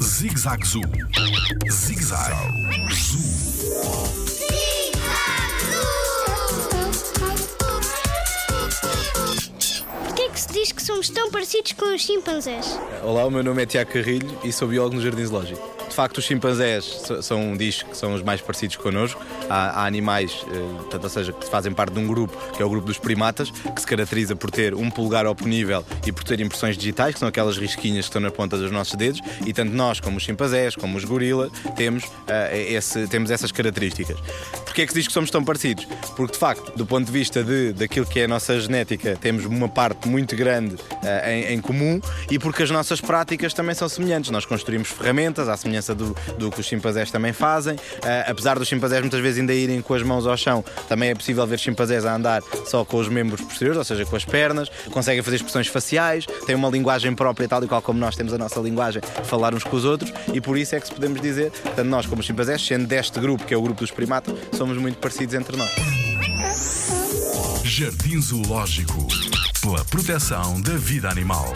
Zig-Zag Zoo. Zig-Zag Zoo. Porquê é que se diz que somos tão parecidos com os chimpanzés? Olá, o meu nome é Tiago Carrilho e sou biólogo no Jardim Zoológico. De facto, os chimpanzés são, diz que são os mais parecidos connosco. Há, há animais, eh, portanto, ou seja, que fazem parte de um grupo, que é o grupo dos primatas, que se caracteriza por ter um polegar oponível e por ter impressões digitais, que são aquelas risquinhas que estão na ponta dos nossos dedos, e tanto nós, como os chimpanzés, como os gorilas, temos, eh, esse, temos essas características. Porquê é que se diz que somos tão parecidos? Porque, de facto, do ponto de vista de, daquilo que é a nossa genética, temos uma parte muito grande eh, em, em comum e porque as nossas práticas também são semelhantes. Nós construímos ferramentas, à semelhança do, do que os chimpanzés também fazem. Eh, apesar dos chimpanzés muitas vezes ainda irem com as mãos ao chão, também é possível ver chimpanzés a andar só com os membros posteriores, ou seja, com as pernas, conseguem fazer expressões faciais, têm uma linguagem própria, tal e qual como nós temos a nossa linguagem, falar uns com os outros, e por isso é que se podemos dizer, tanto nós como os chimpanzés, sendo deste grupo, que é o grupo dos primatas, somos muito parecidos entre nós. Jardim Zoológico. Pela proteção da vida animal.